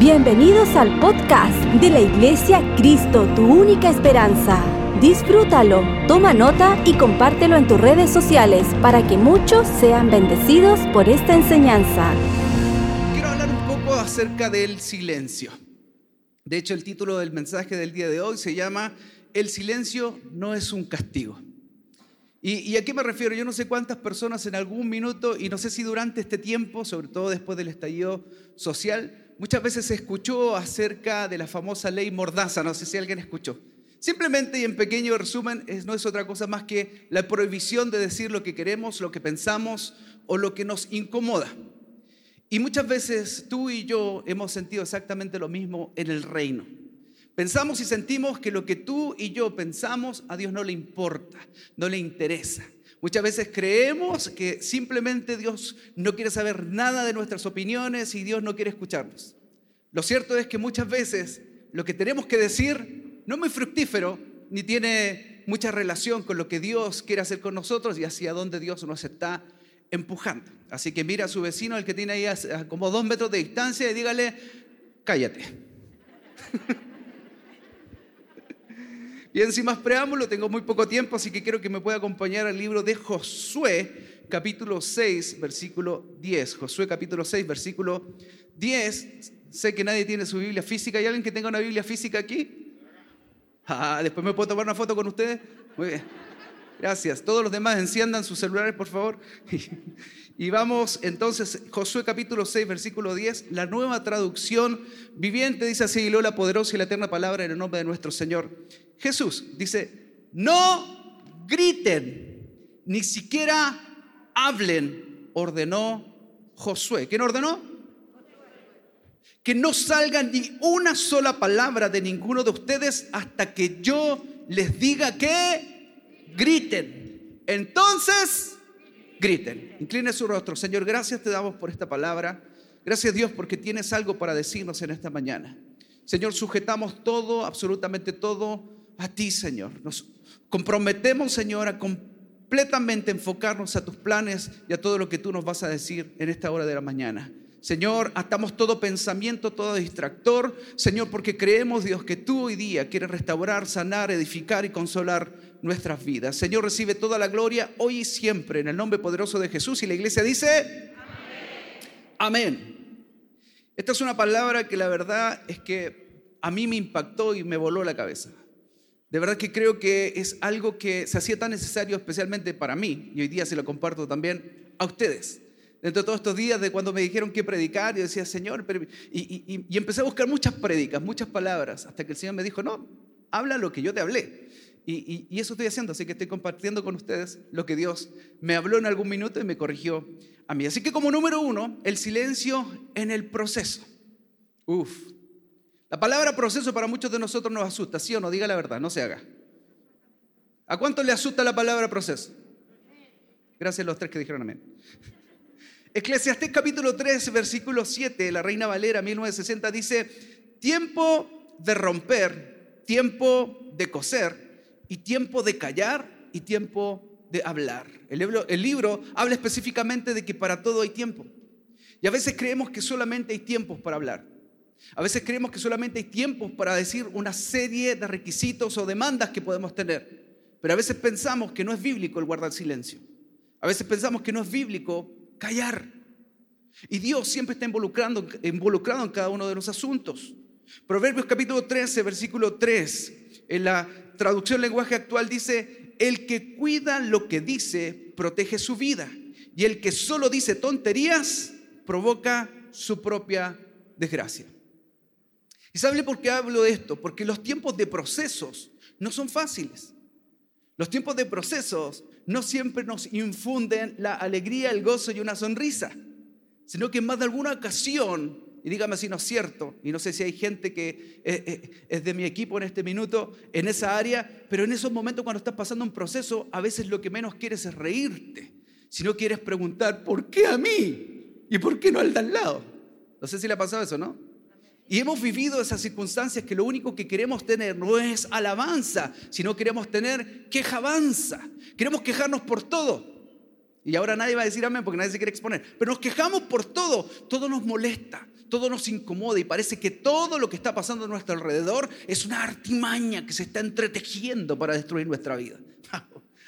Bienvenidos al podcast de la Iglesia Cristo, tu única esperanza. Disfrútalo, toma nota y compártelo en tus redes sociales para que muchos sean bendecidos por esta enseñanza. Quiero hablar un poco acerca del silencio. De hecho, el título del mensaje del día de hoy se llama El silencio no es un castigo. ¿Y, a qué me refiero? Yo no sé cuántas personas en algún minuto, y no sé si durante este tiempo, sobre todo después del estallido social, muchas veces se escuchó acerca de la famosa ley Mordaza, no sé si alguien escuchó. Simplemente y en pequeño resumen, no es otra cosa más que la prohibición de decir lo que queremos, lo que pensamos o lo que nos incomoda. Y muchas veces tú y yo hemos sentido exactamente lo mismo en el reino. Pensamos y sentimos que lo que tú y yo pensamos a Dios no le importa, no le interesa. Muchas veces creemos que simplemente Dios no quiere saber nada de nuestras opiniones y Dios no quiere escucharnos. Lo cierto es que muchas veces lo que tenemos que decir no es muy fructífero ni tiene mucha relación con lo que Dios quiere hacer con nosotros y hacia dónde Dios nos está empujando. Así que mira a su vecino, el que tiene ahí como dos metros de distancia, y dígale, cállate. Bien, sin más preámbulo, tengo muy poco tiempo, así que quiero que me pueda acompañar al libro de Josué, capítulo 6, versículo 10. Josué, capítulo 6, versículo 10. Sé que nadie tiene su Biblia física. ¿Hay alguien que tenga una Biblia física aquí? Ah, después me puedo tomar una foto con ustedes. Muy bien. Gracias. Todos los demás enciendan sus celulares, por favor. Y vamos entonces, Josué capítulo 6, versículo 10, la nueva traducción viviente dice así, y la poderosa y la eterna palabra en el nombre de nuestro Señor. Jesús dice, no griten, ni siquiera hablen, ordenó Josué. ¿Quién ordenó? Que no salga ni una sola palabra de ninguno de ustedes hasta que yo les diga que griten. Entonces, griten. Incline su rostro. Señor, gracias te damos por esta palabra. Gracias Dios porque tienes algo para decirnos en esta mañana. Señor, sujetamos todo, absolutamente todo a ti, Señor. Nos comprometemos, Señor, a completamente enfocarnos a tus planes y a todo lo que tú nos vas a decir en esta hora de la mañana. Señor, atamos todo pensamiento, todo distractor, Señor, porque creemos, Dios, que tú hoy día quieres restaurar, sanar, edificar y consolar nuestras vidas. Señor, recibe toda la gloria hoy y siempre en el nombre poderoso de Jesús. Y la iglesia dice, amén. amén. Esta es una palabra que la verdad es que a mí me impactó y me voló la cabeza. De verdad que creo que es algo que se hacía tan necesario especialmente para mí, y hoy día se lo comparto también a ustedes. Dentro de todos estos días de cuando me dijeron qué predicar, yo decía, Señor, y, empecé a buscar muchas prédicas, muchas palabras, hasta que el Señor me dijo, no, habla lo que yo te hablé. Y, y, eso estoy haciendo, así que estoy compartiendo con ustedes lo que Dios me habló en algún minuto y me corrigió a mí. Así que como número uno, el silencio en el proceso. Uf, la palabra proceso para muchos de nosotros nos asusta, ¿sí o no? Diga la verdad, no se haga. ¿A cuánto le asusta la palabra proceso? Gracias a los tres que dijeron amén. Eclesiastés capítulo 3, versículo 7, la Reina Valera 1960 dice, tiempo de romper, tiempo de coser y tiempo de callar y tiempo de hablar. El libro, el libro habla específicamente de que para todo hay tiempo. Y a veces creemos que solamente hay tiempos para hablar. A veces creemos que solamente hay tiempos para decir una serie de requisitos o demandas que podemos tener. Pero a veces pensamos que no es bíblico el guardar silencio. A veces pensamos que no es bíblico callar. Y Dios siempre está involucrando, involucrado en cada uno de los asuntos. Proverbios capítulo 13, versículo 3, en la traducción lenguaje actual dice, el que cuida lo que dice, protege su vida. Y el que solo dice tonterías, provoca su propia desgracia. ¿Y sabe por qué hablo de esto? Porque los tiempos de procesos no son fáciles. Los tiempos de procesos no siempre nos infunden la alegría, el gozo y una sonrisa, sino que en más de alguna ocasión, y dígame si no es cierto, y no sé si hay gente que eh, eh, es de mi equipo en este minuto, en esa área, pero en esos momentos cuando estás pasando un proceso, a veces lo que menos quieres es reírte, si no quieres preguntar, ¿por qué a mí? ¿Y por qué no al de al lado? No sé si le ha pasado eso, ¿no? Y hemos vivido esas circunstancias que lo único que queremos tener no es alabanza, sino queremos tener quejabanza. Queremos quejarnos por todo. Y ahora nadie va a decir amén porque nadie se quiere exponer. Pero nos quejamos por todo. Todo nos molesta. todo nos incomoda y parece que todo lo que está pasando a nuestro alrededor es una artimaña que se está entretejiendo para destruir nuestra vida.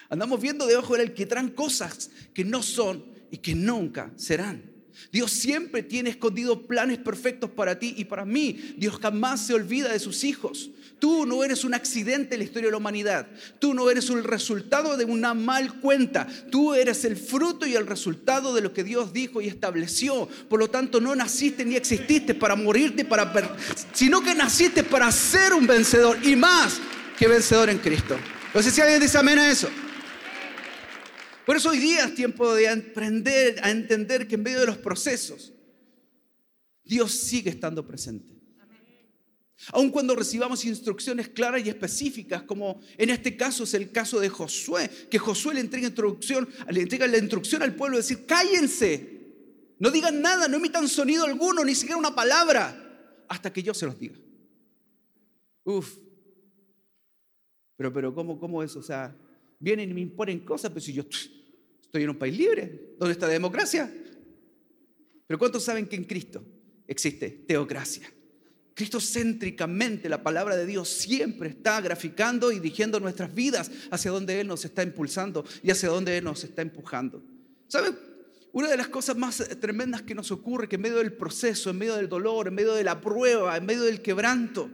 Andamos viendo debajo del alquitrán cosas que no son y que nunca serán. Dios siempre tiene escondidos planes perfectos para ti y para mí. Dios jamás se olvida de sus hijos. Tú no eres un accidente en la historia de la humanidad. Tú no eres el resultado de una mal cuenta. Tú eres el fruto y el resultado de lo que Dios dijo y estableció. Por lo tanto, no naciste ni exististe para morirte, para sino que naciste para ser un vencedor y más que vencedor en Cristo. No sé si alguien dice amén a eso. Por eso hoy día es tiempo de aprender a entender que en medio de los procesos, Dios sigue estando presente. Aun cuando recibamos instrucciones claras y específicas, como en este caso es el caso de Josué, que Josué le entrega, le entrega la instrucción al pueblo de decir, cállense, no digan nada, no emitan sonido alguno, ni siquiera una palabra, hasta que yo se los diga. Uf. Pero, pero, ¿cómo, cómo es? O sea, vienen y me imponen cosas, pero si yo estoy en un país libre, donde está la democracia. Pero ¿cuántos saben que en Cristo existe teocracia? Cristo céntricamente, la palabra de Dios siempre está graficando y dirigiendo nuestras vidas hacia donde Él nos está impulsando y hacia donde Él nos está empujando. ¿Saben? Una de las cosas más tremendas que nos ocurre, que en medio del proceso, en medio del dolor, en medio de la prueba, en medio del quebranto,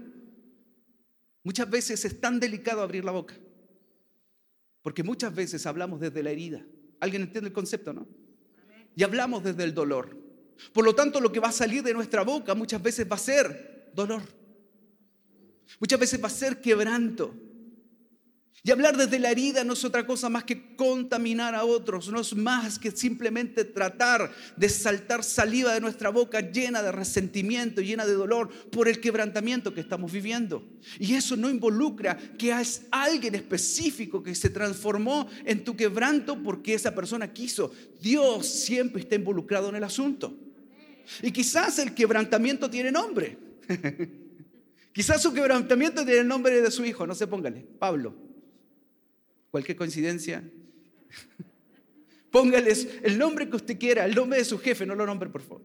muchas veces es tan delicado abrir la boca. Porque muchas veces hablamos desde la herida. ¿Alguien entiende el concepto, no? Y hablamos desde el dolor. Por lo tanto, lo que va a salir de nuestra boca muchas veces va a ser dolor. Muchas veces va a ser quebranto. Y hablar desde la herida no es otra cosa más que contaminar a otros, no es más que simplemente tratar de saltar saliva de nuestra boca llena de resentimiento, llena de dolor por el quebrantamiento que estamos viviendo. Y eso no involucra que es alguien específico que se transformó en tu quebranto porque esa persona quiso. Dios siempre está involucrado en el asunto. Y quizás el quebrantamiento tiene nombre. quizás su quebrantamiento tiene el nombre de su hijo, no se póngale, Pablo. Cualquier coincidencia. Póngales el nombre que usted quiera, el nombre de su jefe, no lo nombre, por favor.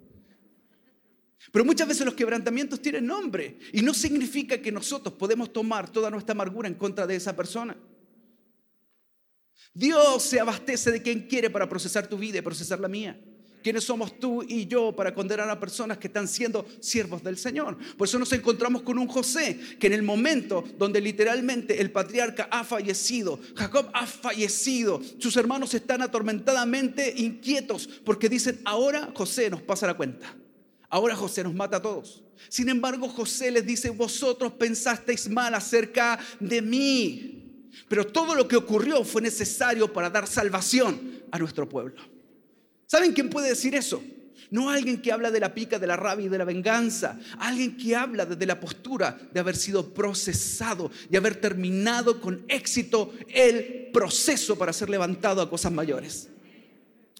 Pero muchas veces los quebrantamientos tienen nombre y no significa que nosotros podemos tomar toda nuestra amargura en contra de esa persona. Dios se abastece de quien quiere para procesar tu vida y procesar la mía. ¿Quiénes somos tú y yo para condenar a personas que están siendo siervos del Señor? Por eso nos encontramos con un José que en el momento donde literalmente el patriarca ha fallecido, Jacob ha fallecido, sus hermanos están atormentadamente inquietos porque dicen, ahora José nos pasa la cuenta. Ahora José nos mata a todos. Sin embargo, José les dice, vosotros pensasteis mal acerca de mí. Pero todo lo que ocurrió fue necesario para dar salvación a nuestro pueblo. ¿Saben quién puede decir eso? No alguien que habla de la pica, de la rabia y de la venganza. Alguien que habla desde la postura de haber sido procesado y haber terminado con éxito el proceso para ser levantado a cosas mayores.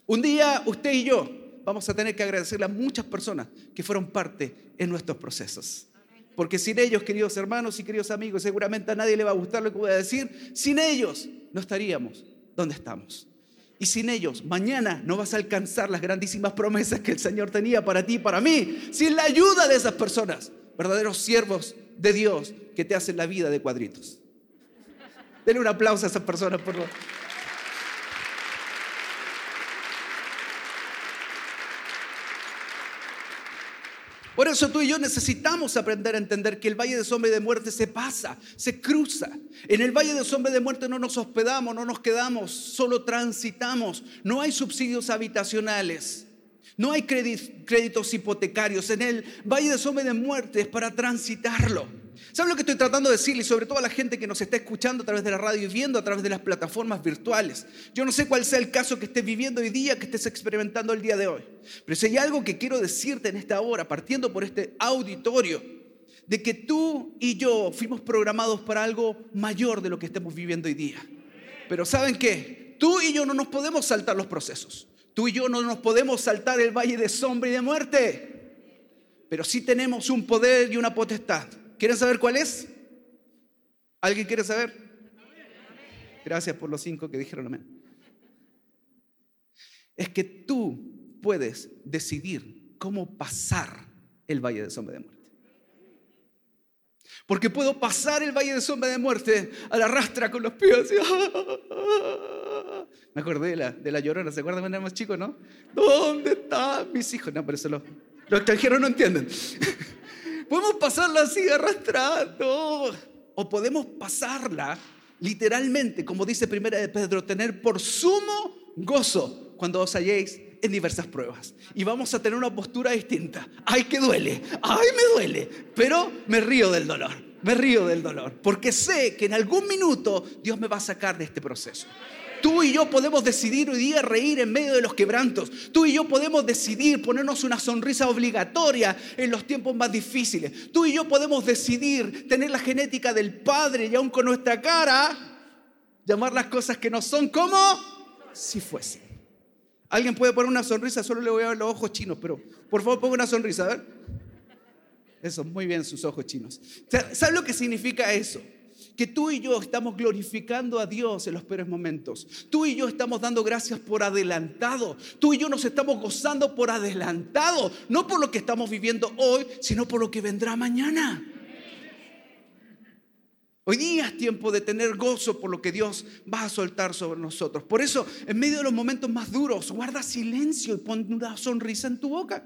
Un día usted y yo vamos a tener que agradecerle a muchas personas que fueron parte en nuestros procesos. Porque sin ellos, queridos hermanos y queridos amigos, seguramente a nadie le va a gustar lo que voy a decir, sin ellos no estaríamos donde estamos. Y sin ellos, mañana no vas a alcanzar las grandísimas promesas que el Señor tenía para ti y para mí. Sin la ayuda de esas personas, verdaderos siervos de Dios que te hacen la vida de cuadritos. Denle un aplauso a esas personas, por favor. Por eso tú y yo necesitamos aprender a entender que el valle de sombra y de muerte se pasa, se cruza. En el valle de sombra y de muerte no nos hospedamos, no nos quedamos, solo transitamos. No hay subsidios habitacionales. No hay créditos hipotecarios. En el valle de sombra y de muerte es para transitarlo. ¿Saben lo que estoy tratando de decirle? Y sobre todo a la gente que nos está escuchando a través de la radio y viendo a través de las plataformas virtuales. Yo no sé cuál sea el caso que estés viviendo hoy día, que estés experimentando el día de hoy. Pero si hay algo que quiero decirte en esta hora, partiendo por este auditorio, de que tú y yo fuimos programados para algo mayor de lo que estemos viviendo hoy día. Pero ¿saben qué? Tú y yo no nos podemos saltar los procesos. Tú y yo no nos podemos saltar el valle de sombra y de muerte. Pero sí tenemos un poder y una potestad ¿Quieren saber cuál es? ¿Alguien quiere saber? Gracias por los cinco que dijeron amén. Es que tú puedes decidir cómo pasar el valle de sombra de muerte. Porque puedo pasar el valle de sombra de muerte a la rastra con los pies. Me acordé de la, de la llorona, ¿se acuerdan cuando era más chico, no? ¿Dónde están mis hijos? No, pero eso lo, los extranjeros no entienden. Podemos pasarla así arrastrando. O podemos pasarla literalmente, como dice Primera de Pedro, tener por sumo gozo cuando os halléis en diversas pruebas. Y vamos a tener una postura distinta. Ay, que duele, ay, me duele, pero me río del dolor, me río del dolor, porque sé que en algún minuto Dios me va a sacar de este proceso. Tú y yo podemos decidir hoy día reír en medio de los quebrantos. Tú y yo podemos decidir ponernos una sonrisa obligatoria en los tiempos más difíciles. Tú y yo podemos decidir tener la genética del Padre y aún con nuestra cara llamar las cosas que no son como si fuesen. Alguien puede poner una sonrisa, solo le voy a ver los ojos chinos, pero por favor ponga una sonrisa, a ver. Eso, muy bien, sus ojos chinos. ¿Sabes lo que significa eso? Que tú y yo estamos glorificando a Dios en los peores momentos. Tú y yo estamos dando gracias por adelantado. Tú y yo nos estamos gozando por adelantado. No por lo que estamos viviendo hoy, sino por lo que vendrá mañana. Hoy día es tiempo de tener gozo por lo que Dios va a soltar sobre nosotros. Por eso, en medio de los momentos más duros, guarda silencio y pon una sonrisa en tu boca.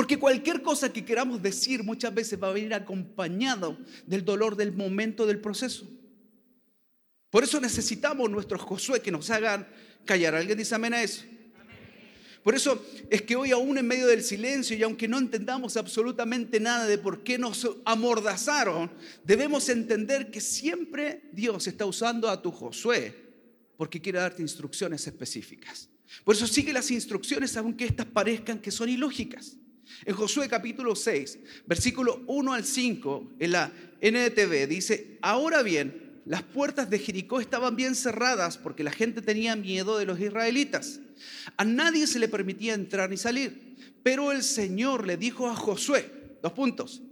Porque cualquier cosa que queramos decir muchas veces va a venir acompañado del dolor del momento del proceso. Por eso necesitamos nuestros Josué que nos hagan callar. ¿Alguien dice amén a eso? Por eso es que hoy aún en medio del silencio y aunque no entendamos absolutamente nada de por qué nos amordazaron, debemos entender que siempre Dios está usando a tu Josué porque quiere darte instrucciones específicas. Por eso sigue las instrucciones aunque estas parezcan que son ilógicas. En Josué capítulo 6, versículo 1 al 5, en la NTV dice, ahora bien, las puertas de Jericó estaban bien cerradas porque la gente tenía miedo de los israelitas. A nadie se le permitía entrar ni salir. Pero el Señor le dijo a Josué, dos puntos,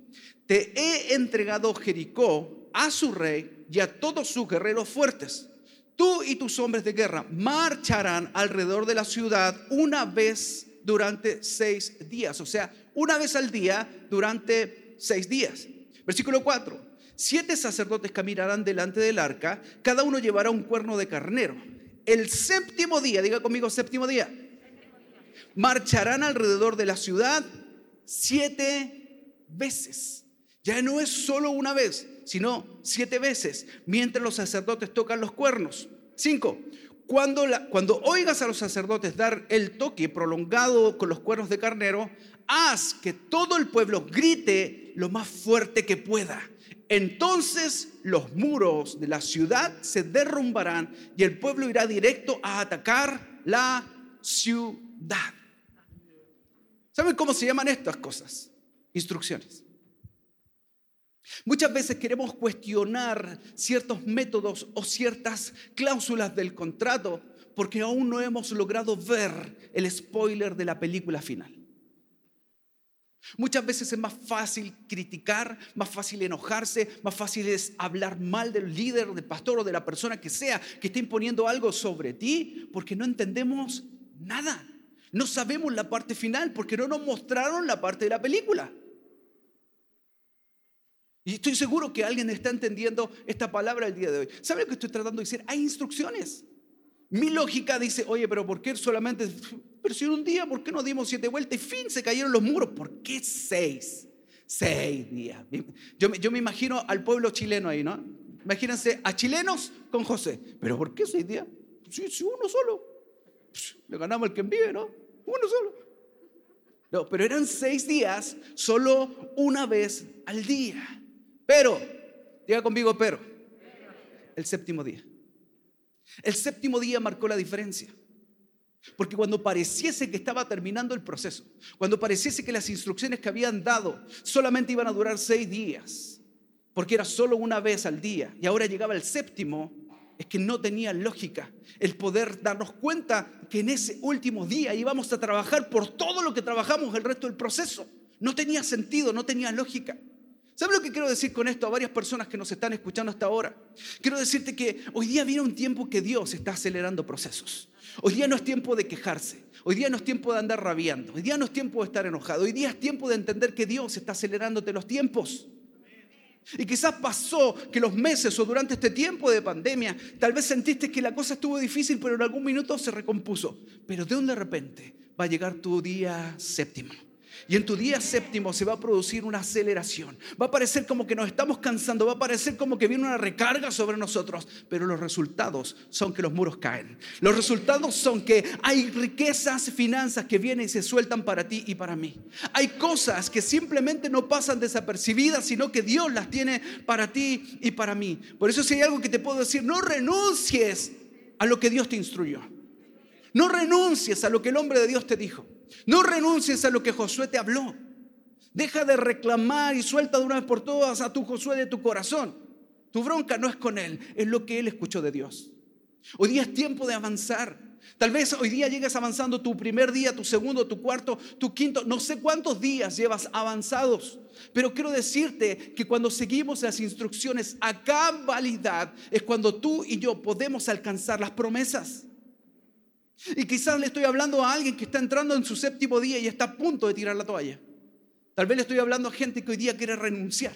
te he entregado Jericó a su rey y a todos sus guerreros fuertes. Tú y tus hombres de guerra marcharán alrededor de la ciudad una vez durante seis días, o sea, una vez al día durante seis días. Versículo 4. Siete sacerdotes caminarán delante del arca, cada uno llevará un cuerno de carnero el séptimo día, diga conmigo séptimo día, marcharán alrededor de la ciudad siete veces. Ya no es solo una vez, sino siete veces, mientras los sacerdotes tocan los cuernos. Cinco, cuando, oigas a los sacerdotes dar el toque prolongado con los cuernos de carnero, haz que todo el pueblo grite lo más fuerte que pueda. Entonces los muros de la ciudad se derrumbarán y el pueblo irá directo a atacar la ciudad. ¿Saben cómo se llaman estas cosas? Instrucciones. Muchas veces queremos cuestionar ciertos métodos o ciertas cláusulas del contrato porque aún no hemos logrado ver el spoiler de la película final. Muchas veces es más fácil criticar, más fácil enojarse, más fácil es hablar mal del líder, del pastor o de la persona que sea que está imponiendo algo sobre ti porque no entendemos nada. No sabemos la parte final porque no nos mostraron la parte de la película. Y estoy seguro que alguien está entendiendo esta palabra el día de hoy. ¿Sabe lo que estoy tratando de decir? Hay instrucciones. Mi lógica dice, oye, pero ¿por qué solamente, pero si un día, ¿por qué no dimos siete vueltas y fin, se cayeron los muros? ¿Por qué seis? Seis días. Yo, yo me imagino al pueblo chileno ahí, ¿no? Imagínense a chilenos con José. ¿Pero por qué seis días? Si, uno solo. Le ganamos el que vive, ¿no? Uno solo. No, pero eran seis días, solo una vez al día. Pero, diga conmigo, pero, el séptimo día. El séptimo día marcó la diferencia. Porque cuando pareciese que estaba terminando el proceso, cuando pareciese que las instrucciones que habían dado solamente iban a durar seis días, porque era solo una vez al día, y ahora llegaba el séptimo, es que no tenía lógica el poder darnos cuenta que en ese último día íbamos a trabajar por todo lo que trabajamos el resto del proceso. No tenía sentido, no tenía lógica. ¿Sabes lo que quiero decir con esto a varias personas que nos están escuchando hasta ahora? Quiero decirte que hoy día viene un tiempo que Dios está acelerando procesos. Hoy día no es tiempo de quejarse. Hoy día no es tiempo de andar rabiando. Hoy día no es tiempo de estar enojado. Hoy día es tiempo de entender que Dios está acelerándote los tiempos. Y quizás pasó que los meses o durante este tiempo de pandemia, tal vez sentiste que la cosa estuvo difícil, pero en algún minuto se recompuso. Pero de un de repente va a llegar tu día séptimo y en tu día séptimo se va a producir una aceleración. Va a parecer como que nos estamos cansando, va a parecer como que viene una recarga sobre nosotros, pero los resultados son que los muros caen. Los resultados son que hay riquezas, finanzas que vienen y se sueltan para ti y para mí. Hay cosas que simplemente no pasan desapercibidas, sino que Dios las tiene para ti y para mí. Por eso si hay algo que te puedo decir, no renuncies a lo que Dios te instruyó. No renuncies a lo que el hombre de Dios te dijo. No renuncies a lo que Josué te habló. Deja de reclamar y suelta de una vez por todas a tu Josué de tu corazón. Tu bronca no es con él, es lo que él escuchó de Dios. Hoy día es tiempo de avanzar. Tal vez hoy día llegues avanzando tu primer día, tu segundo, tu cuarto, tu quinto, no sé cuántos días llevas avanzados. Pero quiero decirte que cuando seguimos las instrucciones a cabalidad es cuando tú y yo podemos alcanzar las promesas. Y quizás le estoy hablando a alguien que está entrando en su séptimo día y está a punto de tirar la toalla. Tal vez le estoy hablando a gente que hoy día quiere renunciar.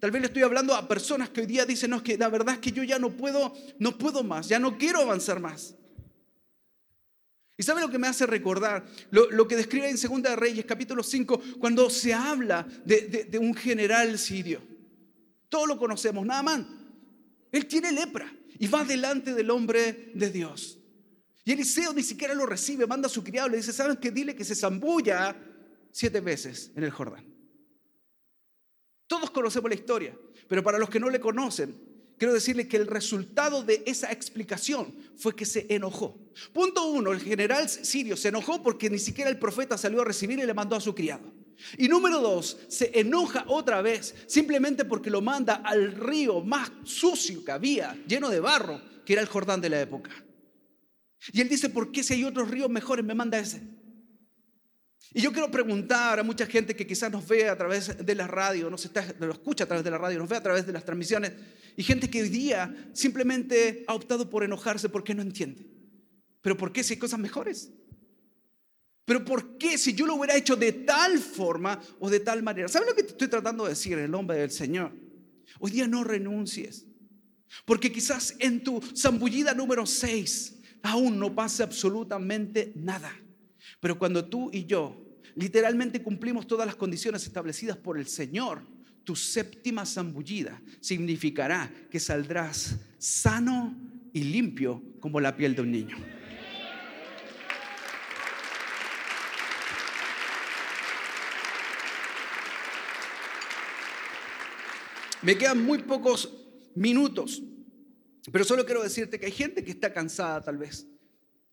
Tal vez le estoy hablando a personas que hoy día dicen, no, es que la verdad es que yo ya no puedo, no puedo más, ya no quiero avanzar más. ¿Y sabe lo que me hace recordar? Lo, que describe en Segunda de Reyes, capítulo 5, cuando se habla de, un general sirio. Todos lo conocemos, nada más. Él tiene lepra y va delante del hombre de Dios. Y Eliseo ni siquiera lo recibe, manda a su criado, le dice, ¿saben qué? Dile que se zambulla siete veces en el Jordán. Todos conocemos la historia, pero para los que no le conocen, quiero decirle que el resultado de esa explicación fue que se enojó. Punto uno, el general sirio se enojó porque ni siquiera el profeta salió a recibir y le mandó a su criado. Y número dos, se enoja otra vez simplemente porque lo manda al río más sucio que había, lleno de barro, que era el Jordán de la época. Y él dice, ¿por qué si hay otros ríos mejores me manda ese? Y yo quiero preguntar a mucha gente que quizás nos ve a través de la radio, nos está, escucha a través de la radio, nos ve a través de las transmisiones, y gente que hoy día simplemente ha optado por enojarse porque no entiende. Pero ¿por qué si hay cosas mejores? Pero ¿por qué si yo lo hubiera hecho de tal forma o de tal manera? ¿Sabes lo que te estoy tratando de decir el nombre del Señor? Hoy día no renuncies. Porque quizás en tu zambullida número 6 aún no pasa absolutamente nada. Pero cuando tú y yo literalmente cumplimos todas las condiciones establecidas por el Señor, tu séptima zambullida significará que saldrás sano y limpio como la piel de un niño. Me quedan muy pocos minutos pero solo quiero decirte que hay gente que está cansada tal vez.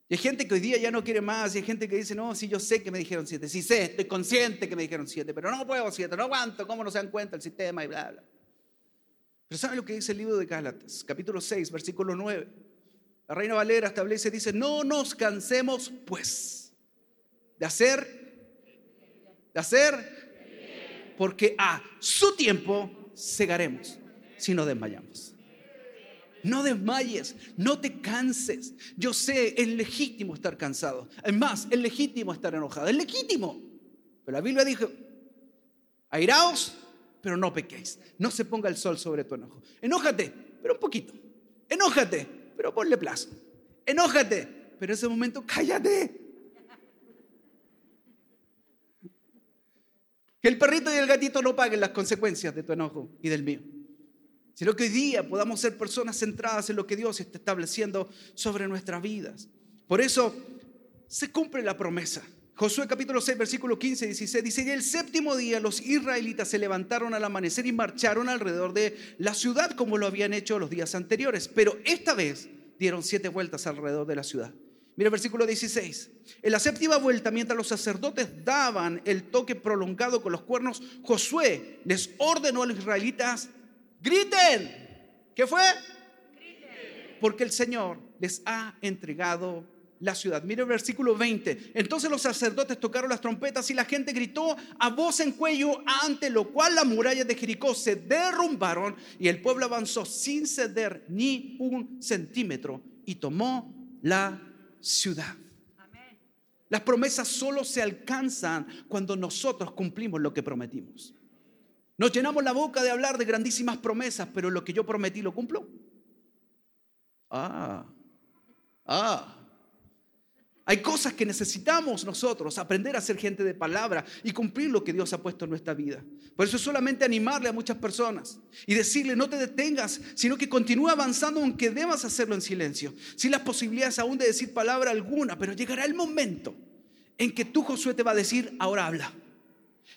Y hay gente que hoy día ya no quiere más. Y hay gente que dice, no, sí, yo sé que me dijeron siete. Sí sé, estoy consciente que me dijeron siete. Pero no puedo siete, no aguanto. ¿Cómo no se dan cuenta el sistema y bla, bla? Pero ¿saben lo que dice el libro de Gálatas? Capítulo 6, versículo 9. La Reina Valera establece, dice, no nos cansemos pues de hacer, de hacer, porque a su tiempo segaremos si no desmayamos. No desmayes, no te canses. Yo sé, es legítimo estar cansado. Es más, es legítimo estar enojado. Es legítimo. Pero la Biblia dijo, airaos, pero no pequéis. No se ponga el sol sobre tu enojo. Enójate, pero un poquito. Enójate, pero ponle plazo. Enójate, pero en ese momento cállate. Que el perrito y el gatito no paguen las consecuencias de tu enojo y del mío sino que hoy día podamos ser personas centradas en lo que Dios está estableciendo sobre nuestras vidas. Por eso se cumple la promesa. Josué capítulo 6, versículo 15 y 16 dice, y el séptimo día los israelitas se levantaron al amanecer y marcharon alrededor de la ciudad como lo habían hecho los días anteriores, pero esta vez dieron siete vueltas alrededor de la ciudad. Mira el versículo 16. En la séptima vuelta, mientras los sacerdotes daban el toque prolongado con los cuernos, Josué les ordenó a los israelitas Griten. ¿Qué fue? Porque el Señor les ha entregado la ciudad. Mire el versículo 20. Entonces los sacerdotes tocaron las trompetas y la gente gritó a voz en cuello, ante lo cual las murallas de Jericó se derrumbaron y el pueblo avanzó sin ceder ni un centímetro y tomó la ciudad. Las promesas solo se alcanzan cuando nosotros cumplimos lo que prometimos. Nos llenamos la boca de hablar de grandísimas promesas, pero lo que yo prometí lo cumplo. Ah, ah. Hay cosas que necesitamos nosotros aprender a ser gente de palabra y cumplir lo que Dios ha puesto en nuestra vida. Por eso es solamente animarle a muchas personas y decirle no te detengas, sino que continúa avanzando aunque debas hacerlo en silencio. Sin las posibilidades aún de decir palabra alguna, pero llegará el momento en que tú Josué te va a decir, ahora habla.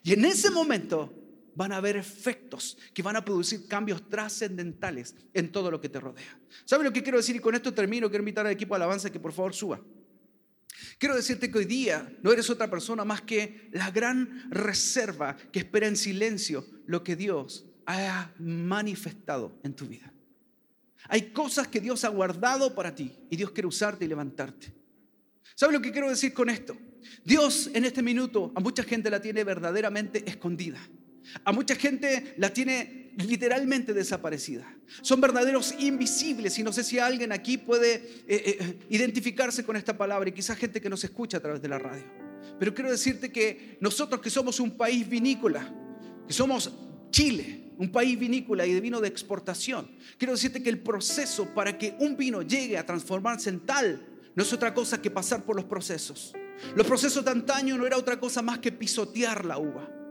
Y en ese momento van a haber efectos que van a producir cambios trascendentales en todo lo que te rodea. ¿Sabes lo que quiero decir? Y con esto termino. Quiero invitar al equipo de alabanza que por favor suba. Quiero decirte que hoy día no eres otra persona más que la gran reserva que espera en silencio lo que Dios ha manifestado en tu vida. Hay cosas que Dios ha guardado para ti y Dios quiere usarte y levantarte. ¿Sabes lo que quiero decir con esto? Dios en este minuto a mucha gente la tiene verdaderamente escondida. A mucha gente la tiene literalmente desaparecida. Son verdaderos invisibles y no sé si alguien aquí puede eh, eh, identificarse con esta palabra y quizás gente que nos escucha a través de la radio. Pero quiero decirte que nosotros que somos un país vinícola, que somos Chile, un país vinícola y de vino de exportación, quiero decirte que el proceso para que un vino llegue a transformarse en tal no es otra cosa que pasar por los procesos. Los procesos de antaño no era otra cosa más que pisotear la uva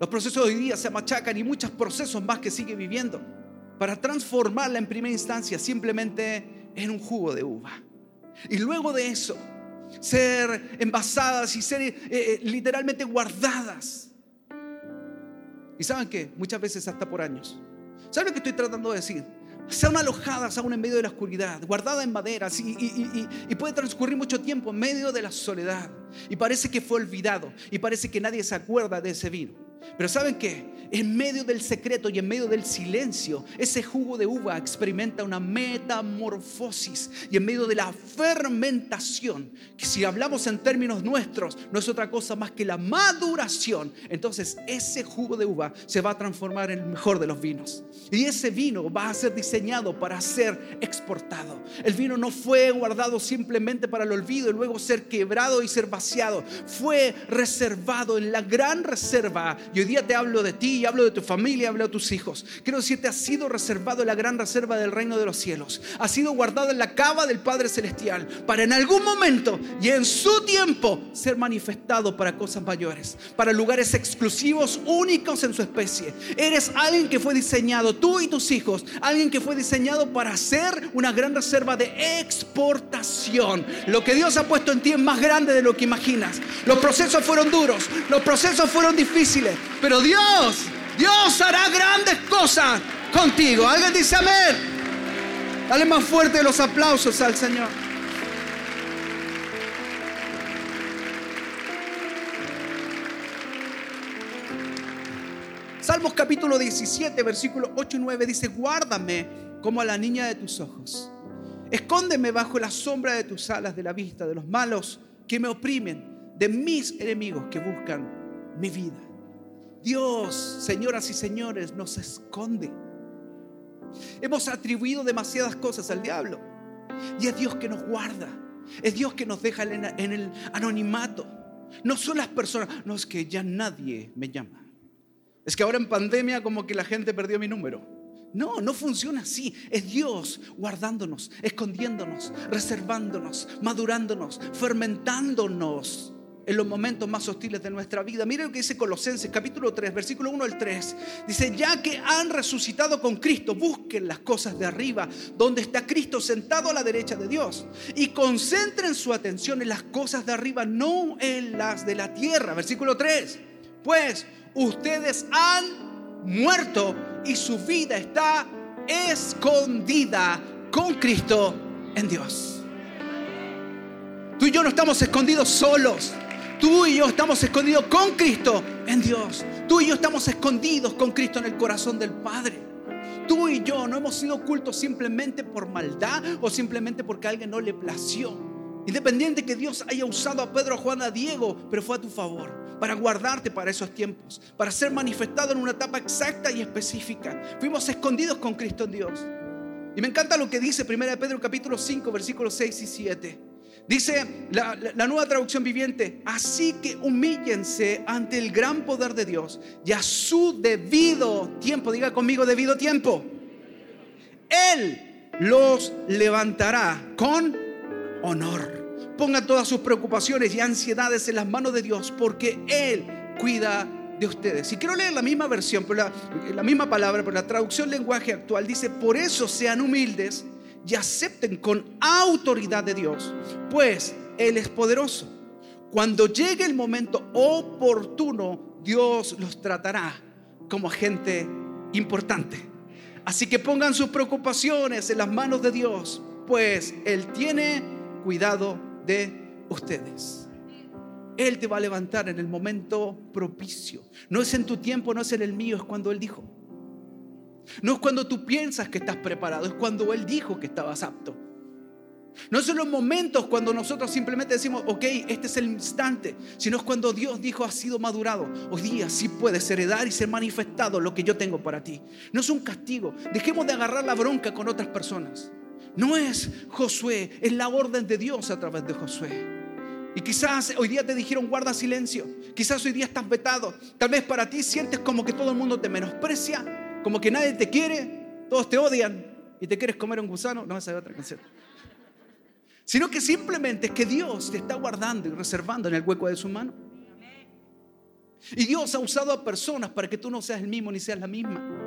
los procesos de hoy día se machacan y muchos procesos más que sigue viviendo para transformarla en primera instancia simplemente en un jugo de uva. Y luego de eso, ser envasadas y ser eh, eh, literalmente guardadas. Y saben que muchas veces hasta por años. ¿Saben lo que estoy tratando de decir? Sean alojadas aún en medio de la oscuridad, guardadas en maderas y, y, puede transcurrir mucho tiempo en medio de la soledad. Y parece que fue olvidado y parece que nadie se acuerda de ese vino. Pero ¿saben qué? En medio del secreto y en medio del silencio, ese jugo de uva experimenta una metamorfosis. Y en medio de la fermentación, que si hablamos en términos nuestros, no es otra cosa más que la maduración, entonces ese jugo de uva se va a transformar en el mejor de los vinos. Y ese vino va a ser diseñado para ser exportado. El vino no fue guardado simplemente para el olvido y luego ser quebrado y ser vaciado. Fue reservado en la gran reserva y hoy día te hablo de ti, y hablo de tu familia, hablo de tus hijos. Quiero decirte, ha sido reservado la gran reserva del reino de los cielos. Ha sido guardado en la cava del Padre Celestial para en algún momento y en su tiempo ser manifestado para cosas mayores, para lugares exclusivos, únicos en su especie. Eres alguien que fue diseñado, tú y tus hijos, alguien que fue diseñado para ser una gran reserva de exportación. Lo que Dios ha puesto en ti es más grande de lo que imaginas. Los procesos fueron duros, los procesos fueron difíciles, pero Dios, Dios hará grandes cosas contigo. Alguien dice amén. Dale más fuerte los aplausos al Señor. Salmos capítulo 17, versículos 8 y 9 dice, guárdame como a la niña de tus ojos. Escóndeme bajo la sombra de tus alas de la vista de los malos que me oprimen, de mis enemigos que buscan mi vida. Dios, señoras y señores, nos esconde. Hemos atribuido demasiadas cosas al diablo. Y es Dios que nos guarda. Es Dios que nos deja en el anonimato. No son las personas, no es que ya nadie me llama. Es que ahora en pandemia como que la gente perdió mi número. No, no funciona así. Es Dios guardándonos, escondiéndonos, reservándonos, madurándonos, fermentándonos en los momentos más hostiles de nuestra vida. Mire lo que dice Colosenses capítulo 3, versículo 1 al 3. Dice, ya que han resucitado con Cristo, busquen las cosas de arriba, donde está Cristo sentado a la derecha de Dios. Y concentren su atención en las cosas de arriba, no en las de la tierra. Versículo 3. Pues ustedes han muerto y su vida está escondida con Cristo en Dios. Tú y yo no estamos escondidos solos. Tú y yo estamos escondidos con Cristo en Dios. Tú y yo estamos escondidos con Cristo en el corazón del Padre. Tú y yo no hemos sido ocultos simplemente por maldad o simplemente porque a alguien no le plació. Independiente que Dios haya usado a Pedro, a Juan, a Diego, pero fue a tu favor, para guardarte para esos tiempos, para ser manifestado en una etapa exacta y específica. Fuimos escondidos con Cristo en Dios. Y me encanta lo que dice 1 Pedro capítulo 5, versículos 6 y 7. Dice la, nueva traducción viviente, así que humíllense ante el gran poder de Dios y a su debido tiempo, diga conmigo debido tiempo. Él los levantará con honor. Ponga todas sus preocupaciones y ansiedades en las manos de Dios porque Él cuida de ustedes. Y quiero leer la misma versión, pero la, la misma palabra, pero la traducción lenguaje actual dice, por eso sean humildes y acepten con autoridad de Dios, pues Él es poderoso. Cuando llegue el momento oportuno, Dios los tratará como gente importante. Así que pongan sus preocupaciones en las manos de Dios, pues Él tiene cuidado de ustedes. Él te va a levantar en el momento propicio. No es en tu tiempo, no es en el mío, es cuando Él dijo. No es cuando tú piensas que estás preparado, es cuando Él dijo que estabas apto. No son los momentos cuando nosotros simplemente decimos, ok, este es el instante, sino es cuando Dios dijo, ha sido madurado. Hoy día sí puedes heredar y ser manifestado lo que yo tengo para ti. No es un castigo. Dejemos de agarrar la bronca con otras personas. No es Josué, es la orden de Dios a través de Josué. Y quizás hoy día te dijeron guarda silencio. Quizás hoy día estás vetado. Tal vez para ti sientes como que todo el mundo te menosprecia, como que nadie te quiere, todos te odian y te quieres comer un gusano. No, esa es otra canción sino que simplemente es que Dios te está guardando y reservando en el hueco de su mano. Y Dios ha usado a personas para que tú no seas el mismo ni seas la misma.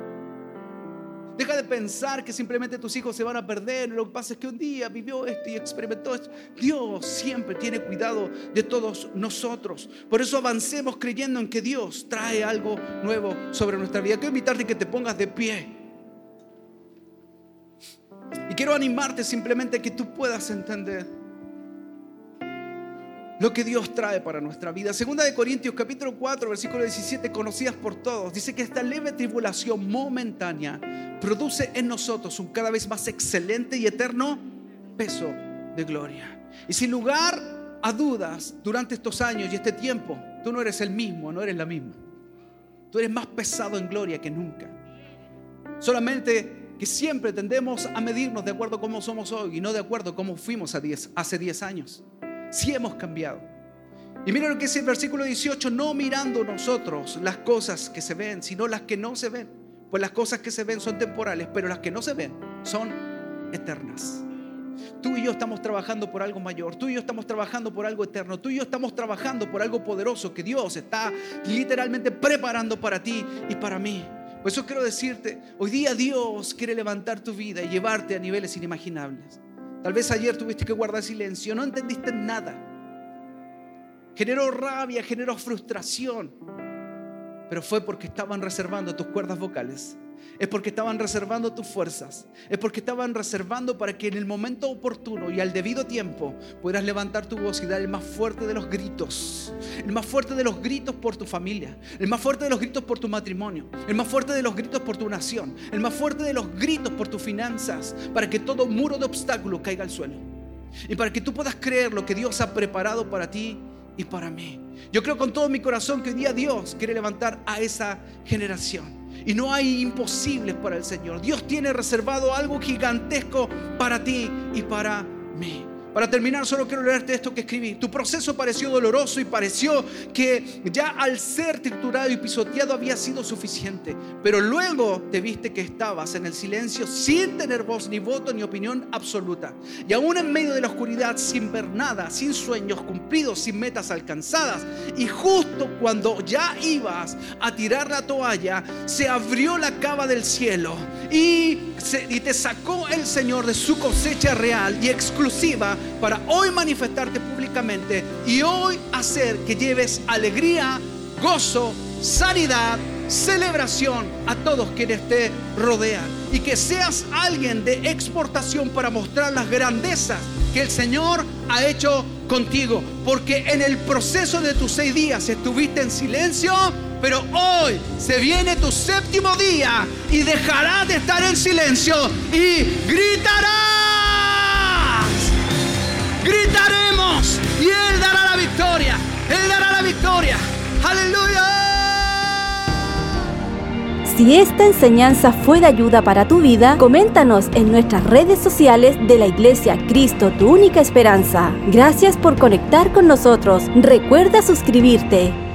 Deja de pensar que simplemente tus hijos se van a perder. Lo que pasa es que un día vivió esto y experimentó esto. Dios siempre tiene cuidado de todos nosotros. Por eso avancemos creyendo en que Dios trae algo nuevo sobre nuestra vida. Quiero invitarte a que te pongas de pie. Y quiero animarte simplemente que tú puedas entender lo que Dios trae para nuestra vida. Segunda de Corintios capítulo 4, versículo 17, conocidas por todos, dice que esta leve tribulación momentánea produce en nosotros un cada vez más excelente y eterno peso de gloria. Y sin lugar a dudas, durante estos años y este tiempo, tú no eres el mismo, no eres la misma. Tú eres más pesado en gloria que nunca. Solamente que siempre tendemos a medirnos de acuerdo a cómo somos hoy y no de acuerdo a cómo fuimos hace 10 años. Sí hemos cambiado. Y mira lo que dice el versículo 18, no mirando nosotros las cosas que se ven, sino las que no se ven. Pues las cosas que se ven son temporales, pero las que no se ven son eternas. Tú y yo estamos trabajando por algo mayor, tú y yo estamos trabajando por algo eterno, tú y yo estamos trabajando por algo poderoso que Dios está literalmente preparando para ti y para mí. Por eso quiero decirte, hoy día Dios quiere levantar tu vida y llevarte a niveles inimaginables. Tal vez ayer tuviste que guardar silencio, no entendiste nada. Generó rabia, generó frustración, pero fue porque estaban reservando tus cuerdas vocales es porque estaban reservando tus fuerzas, es porque estaban reservando para que en el momento oportuno y al debido tiempo puedas levantar tu voz y dar el más fuerte de los gritos, el más fuerte de los gritos por tu familia, el más fuerte de los gritos por tu matrimonio, el más fuerte de los gritos por tu nación, el más fuerte de los gritos por tus finanzas, para que todo muro de obstáculo caiga al suelo y para que tú puedas creer lo que Dios ha preparado para ti y para mí. Yo creo con todo mi corazón que hoy día Dios quiere levantar a esa generación. Y no hay imposibles para el Señor. Dios tiene reservado algo gigantesco para ti y para mí. Para terminar, solo quiero leerte esto que escribí. Tu proceso pareció doloroso y pareció que ya al ser triturado y pisoteado había sido suficiente. Pero luego te viste que estabas en el silencio sin tener voz, ni voto, ni opinión absoluta. Y aún en medio de la oscuridad, sin ver nada, sin sueños cumplidos, sin metas alcanzadas. Y justo cuando ya ibas a tirar la toalla, se abrió la cava del cielo y, y te sacó el Señor de su cosecha real y exclusiva para hoy manifestarte públicamente y hoy hacer que lleves alegría, gozo, sanidad, celebración a todos quienes te rodean y que seas alguien de exportación para mostrar las grandezas que el Señor ha hecho contigo. Porque en el proceso de tus seis días estuviste en silencio, pero hoy se viene tu séptimo día y dejarás de estar en silencio y gritarás gritaremos. Él dará la victoria. Aleluya. Si esta enseñanza fue de ayuda para tu vida, coméntanos en nuestras redes sociales de la Iglesia Cristo, tu única esperanza. Gracias por conectar con nosotros. Recuerda suscribirte.